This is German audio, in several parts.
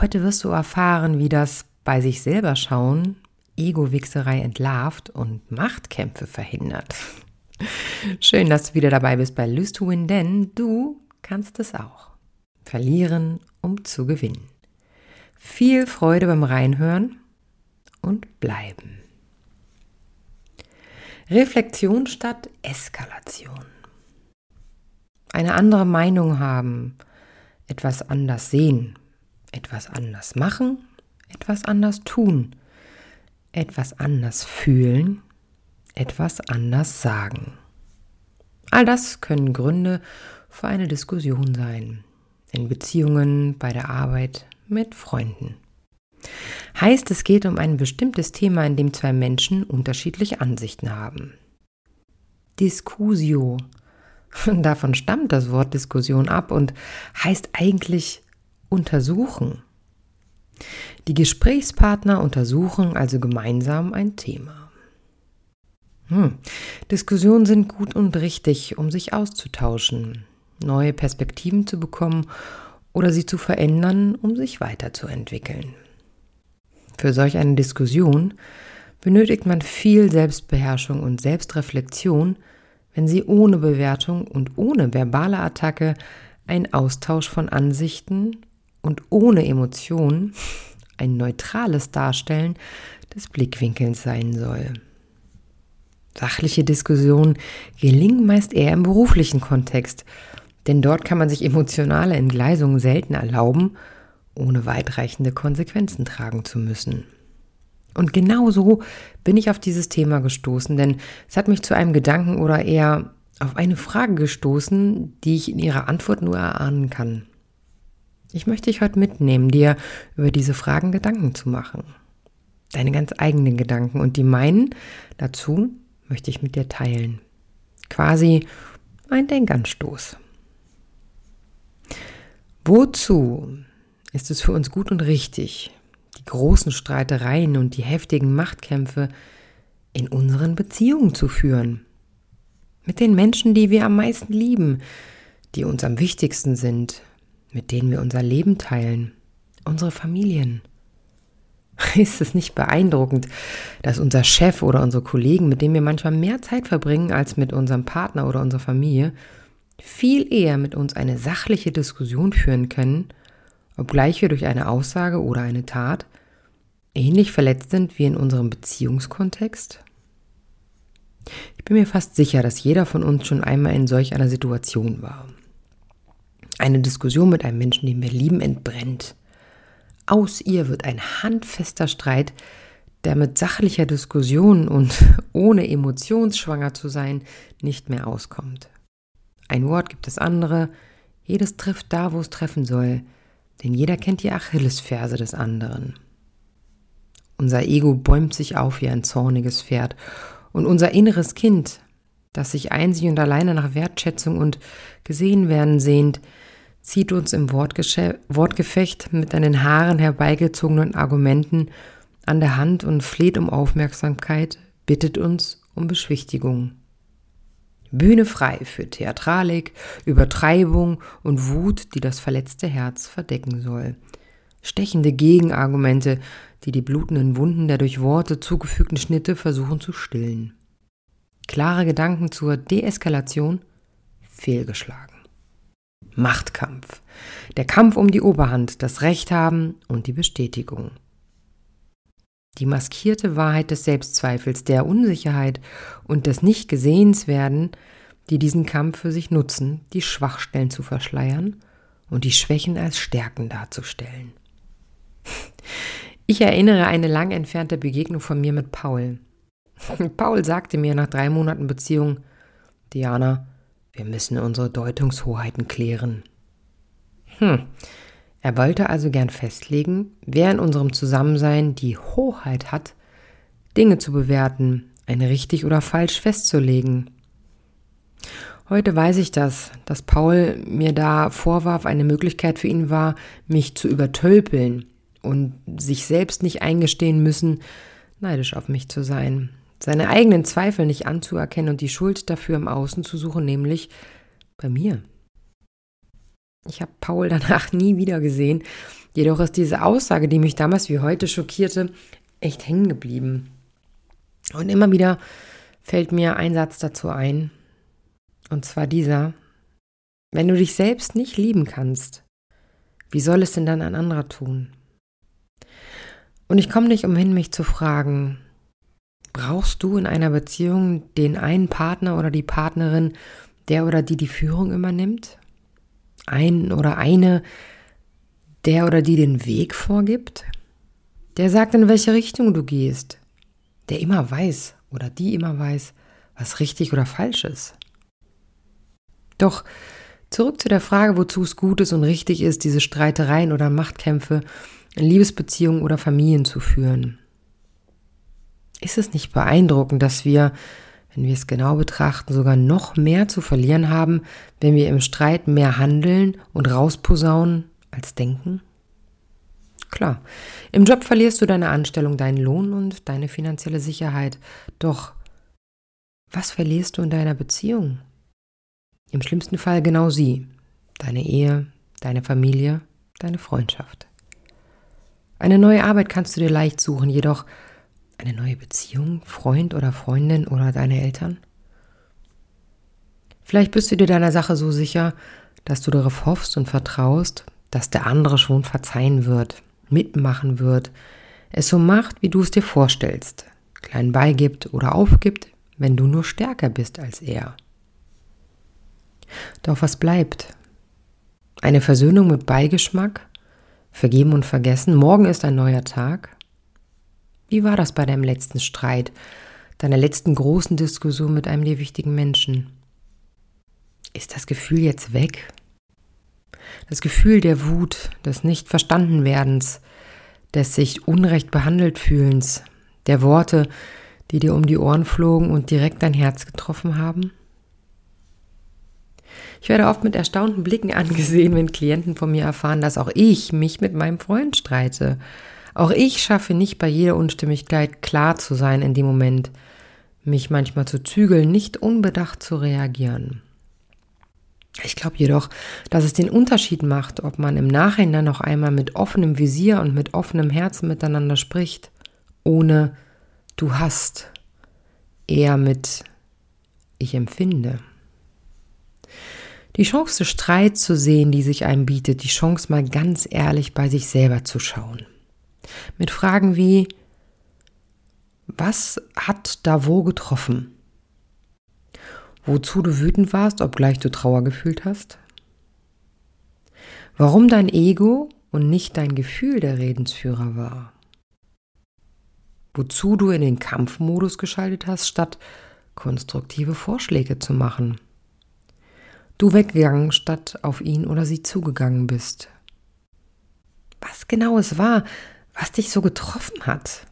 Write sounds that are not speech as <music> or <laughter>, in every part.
Heute wirst du erfahren, wie das bei sich selber schauen Ego-Wichserei entlarvt und Machtkämpfe verhindert. Schön, dass du wieder dabei bist bei Lose to Win, denn du kannst es auch. Verlieren, um zu gewinnen. Viel Freude beim Reinhören und bleiben. Reflexion statt Eskalation. Eine andere Meinung haben, etwas anders sehen, etwas anders machen, etwas anders tun, etwas anders fühlen, etwas anders sagen. All das können Gründe für eine Diskussion sein. In Beziehungen, bei der Arbeit, mit Freunden. Heißt, es geht um ein bestimmtes Thema, in dem zwei Menschen unterschiedliche Ansichten haben. Diskusio. <laughs> Davon stammt das Wort Diskussion ab und heißt eigentlich untersuchen. Die Gesprächspartner untersuchen also gemeinsam ein Thema. Hm. Diskussionen sind gut und richtig, um sich auszutauschen, neue Perspektiven zu bekommen oder sie zu verändern, um sich weiterzuentwickeln. Für solch eine Diskussion benötigt man viel Selbstbeherrschung und Selbstreflexion, wenn sie ohne Bewertung und ohne verbale Attacke ein Austausch von Ansichten und ohne Emotionen ein neutrales Darstellen des Blickwinkels sein soll. Sachliche Diskussionen gelingen meist eher im beruflichen Kontext denn dort kann man sich emotionale Entgleisungen selten erlauben, ohne weitreichende Konsequenzen tragen zu müssen. Und genau so bin ich auf dieses Thema gestoßen, denn es hat mich zu einem Gedanken oder eher auf eine Frage gestoßen, die ich in ihrer Antwort nur erahnen kann. Ich möchte dich heute mitnehmen, dir über diese Fragen Gedanken zu machen. Deine ganz eigenen Gedanken und die meinen dazu möchte ich mit dir teilen. Quasi ein Denkanstoß. Wozu ist es für uns gut und richtig, die großen Streitereien und die heftigen Machtkämpfe in unseren Beziehungen zu führen? Mit den Menschen, die wir am meisten lieben, die uns am wichtigsten sind, mit denen wir unser Leben teilen, unsere Familien. <laughs> Ist es nicht beeindruckend, dass unser Chef oder unsere Kollegen, mit denen wir manchmal mehr Zeit verbringen als mit unserem Partner oder unserer Familie, viel eher mit uns eine sachliche Diskussion führen können, obgleich wir durch eine Aussage oder eine Tat ähnlich verletzt sind wie in unserem Beziehungskontext? Ich bin mir fast sicher, dass jeder von uns schon einmal in solch einer Situation war. Eine Diskussion mit einem Menschen, den wir lieben, entbrennt. Aus ihr wird ein handfester Streit, der mit sachlicher Diskussion und <laughs> ohne emotionsschwanger zu sein nicht mehr auskommt. Ein Wort gibt es andere, jedes trifft da, wo es treffen soll, denn jeder kennt die Achillesferse des anderen. Unser Ego bäumt sich auf wie ein zorniges Pferd und unser inneres Kind, das sich einzig und alleine nach Wertschätzung und gesehen werden sehnt, zieht uns im Wortgefecht mit an den Haaren herbeigezogenen Argumenten an der Hand und fleht um Aufmerksamkeit, bittet uns um Beschwichtigung. Bühne frei für Theatralik, Übertreibung und Wut, die das verletzte Herz verdecken soll. Stechende Gegenargumente, die die blutenden Wunden der durch Worte zugefügten Schnitte versuchen zu stillen. Klare Gedanken zur Deeskalation fehlgeschlagen. Machtkampf. Der Kampf um die Oberhand, das Recht haben und die Bestätigung. Die maskierte Wahrheit des Selbstzweifels, der Unsicherheit und des Nicht-Gesehenswerden, die diesen Kampf für sich nutzen, die Schwachstellen zu verschleiern und die Schwächen als Stärken darzustellen. Ich erinnere eine lang entfernte Begegnung von mir mit Paul. <laughs> Paul sagte mir nach drei Monaten Beziehung, Diana, wir müssen unsere Deutungshoheiten klären. Hm, Er wollte also gern festlegen, wer in unserem Zusammensein die Hoheit hat, Dinge zu bewerten, ein richtig oder falsch festzulegen. Heute weiß ich das, dass Paul mir da vorwarf, eine Möglichkeit für ihn war, mich zu übertölpeln und sich selbst nicht eingestehen müssen, neidisch auf mich zu sein, seine eigenen Zweifel nicht anzuerkennen und die Schuld dafür im Außen zu suchen, nämlich bei mir. Ich habe Paul <laughs> danach nie wieder gesehen, jedoch ist diese Aussage, die mich damals wie heute schockierte, echt hängen geblieben. Und immer wieder fällt mir ein Satz dazu ein, und zwar dieser, wenn du dich selbst nicht lieben kannst, wie soll es denn dann ein anderer tun? Und ich komme nicht umhin, mich zu fragen, brauchst du in einer Beziehung den einen Partner oder die Partnerin, der oder die die Führung übernimmt? Ein oder eine, der oder die den Weg vorgibt? Der sagt, in welche Richtung du gehst? Der immer weiß oder die immer weiß, was richtig oder falsch ist? Doch zurück zu der Frage, wozu es gut ist und richtig ist, diese Streitereien oder Machtkämpfe in Liebesbeziehungen oder Familien zu führen. Ist es nicht beeindruckend, dass wir, wenn wir es genau betrachten, sogar noch mehr zu verlieren haben, wenn wir im Streit mehr handeln und rausposaunen als denken? Klar, im Job verlierst du deine Anstellung, deinen Lohn und deine finanzielle Sicherheit. Doch was verlierst du in deiner Beziehung? Im schlimmsten Fall genau sie, deine Ehe, deine Familie, deine Freundschaft. Eine neue Arbeit kannst du dir leicht suchen, jedoch eine neue Beziehung, Freund oder Freundin oder deine Eltern? Vielleicht bist du dir deiner Sache so sicher, dass du darauf hoffst und vertraust, dass der andere schon verzeihen wird, mitmachen wird, es so macht, wie du es dir vorstellst, klein beigibt oder aufgibt, wenn du nur stärker bist als er. Doch was bleibt? Eine Versöhnung mit Beigeschmack? Vergeben und vergessen? Morgen ist ein neuer Tag? Wie war das bei deinem letzten Streit, deiner letzten großen Diskussion mit einem dir wichtigen Menschen? Ist das Gefühl jetzt weg? Das Gefühl der Wut, des Nicht-Verstanden-Werdens, des sich unrecht behandelt fühlens, der Worte, die dir um die Ohren flogen und direkt dein Herz getroffen haben? Ich werde oft mit erstaunten Blicken <laughs> angesehen, wenn Klienten von mir erfahren, dass auch ich mich mit meinem Freund streite. Auch ich schaffe nicht bei jeder Unstimmigkeit klar zu sein in dem Moment, mich manchmal zu zügeln, nicht unbedacht zu reagieren. Ich glaube jedoch, dass es den Unterschied macht, ob man im Nachhinein noch einmal mit offenem Visier und mit offenem Herzen miteinander spricht, ohne du hast, eher mit ich empfinde. Die Chance, Streit zu sehen, die sich einem bietet, die Chance, mal ganz ehrlich bei sich selber zu schauen. Mit Fragen wie, was hat da wo getroffen? Wozu du wütend warst, obgleich du Trauer gefühlt hast? Warum dein Ego und nicht dein Gefühl der Redensführer war? Wozu du in den Kampfmodus geschaltet hast, statt konstruktive Vorschläge zu machen? Du weggegangen, statt auf ihn oder sie zugegangen bist. Was genau es war, was dich so getroffen hat.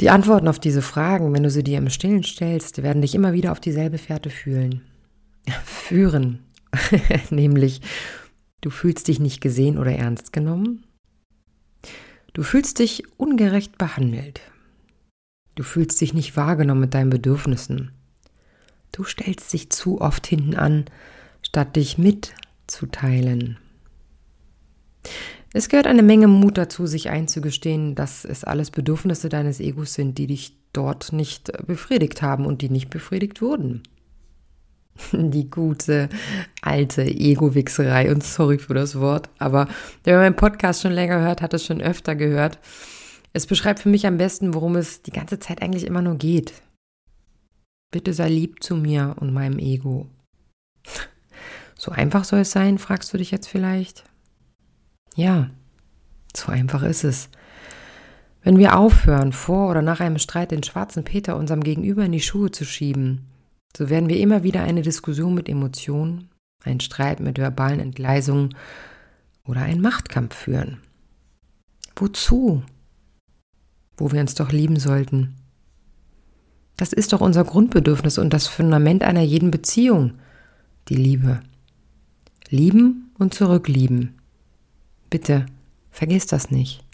Die Antworten auf diese Fragen, wenn du sie dir im Stillen stellst, werden dich immer wieder auf dieselbe Fährte fühlen. <laughs> Führen. <laughs> Nämlich, du fühlst dich nicht gesehen oder ernst genommen. Du fühlst dich ungerecht behandelt. Du fühlst dich nicht wahrgenommen mit deinen Bedürfnissen. Du stellst dich zu oft hinten an, statt dich mitzuteilen. Es gehört eine Menge Mut dazu, sich einzugestehen, dass es alles Bedürfnisse deines Egos sind, die dich dort nicht befriedigt haben und die nicht befriedigt wurden. <laughs> Die gute alte Ego-Wichserei und sorry für das Wort, aber wer meinen Podcast schon länger hört, hat es schon öfter gehört. Es beschreibt für mich am besten, worum es die ganze Zeit eigentlich immer nur geht. Bitte sei lieb zu mir und meinem Ego. <laughs> So einfach soll es sein, fragst du dich jetzt vielleicht? Ja, so einfach ist es. Wenn wir aufhören, vor oder nach einem Streit den schwarzen Peter unserem Gegenüber in die Schuhe zu schieben, so werden wir immer wieder eine Diskussion mit Emotionen, einen Streit mit verbalen Entgleisungen oder einen Machtkampf führen. Wozu? Wo wir uns doch lieben sollten. Das ist doch unser Grundbedürfnis und das Fundament einer jeden Beziehung, die Liebe. Lieben und zurücklieben. Bitte, vergiss das nicht.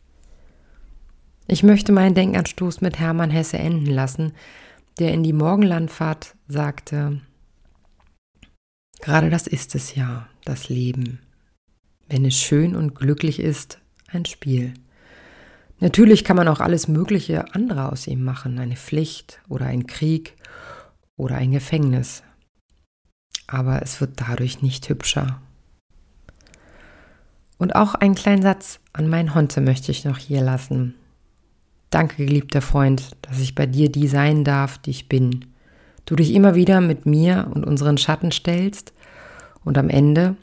Ich möchte meinen Denkanstoß mit Hermann Hesse enden lassen, der in die Morgenlandfahrt sagte, gerade das ist es ja, das Leben. Wenn es schön und glücklich ist, ein Spiel. Natürlich kann man auch alles Mögliche andere aus ihm machen, eine Pflicht oder ein Krieg oder ein Gefängnis. Aber es wird dadurch nicht hübscher. Und auch einen kleinen Satz an meinen Honte möchte ich noch hier lassen. Danke, geliebter Freund, dass ich bei dir die sein darf, die ich bin. Du dich immer wieder mit mir und unseren Schatten stellst und am Ende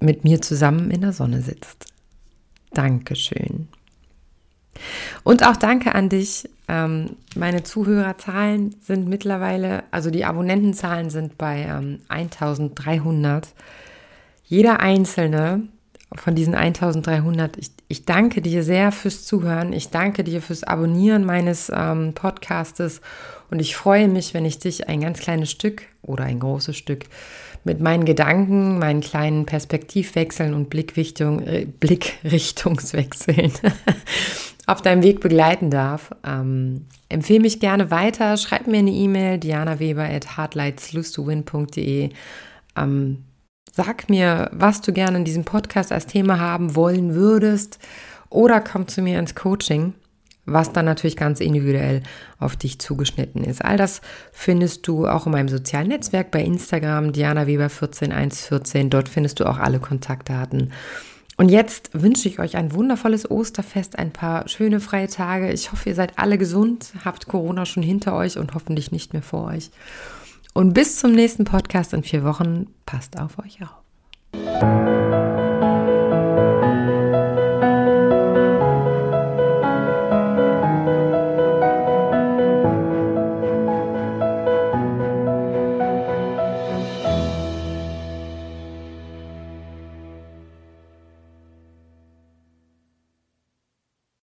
mit mir zusammen in der Sonne sitzt. Dankeschön. Und auch danke an dich. Ähm, meine Zuhörerzahlen sind mittlerweile, also die Abonnentenzahlen sind bei ähm, 1300. Jeder einzelne von diesen 1300, ich, ich danke dir sehr fürs Zuhören. Ich danke dir fürs Abonnieren meines ähm, Podcastes und ich freue mich, wenn ich dich ein ganz kleines Stück oder ein großes Stück mit meinen Gedanken, meinen kleinen Perspektivwechseln und Blickrichtung, äh, Blickrichtungswechseln <laughs> auf deinem Weg begleiten darf. Ähm, empfehle mich gerne weiter, schreib mir eine E-Mail, dianaweber at hardlightslose Ähm, sag mir, was du gerne in diesem Podcast als Thema haben wollen würdest oder komm zu mir ins Coaching, was dann natürlich ganz individuell auf dich zugeschnitten ist. All das findest du auch in meinem sozialen Netzwerk bei Instagram, Diana Weber 14114. Dort findest du auch alle Kontaktdaten. Und jetzt wünsche ich euch ein wundervolles Osterfest, ein paar schöne freie Tage. Ich hoffe, ihr seid alle gesund, habt Corona schon hinter euch und hoffentlich nicht mehr vor euch. Und bis zum nächsten Podcast in vier Wochen, passt auf euch auf.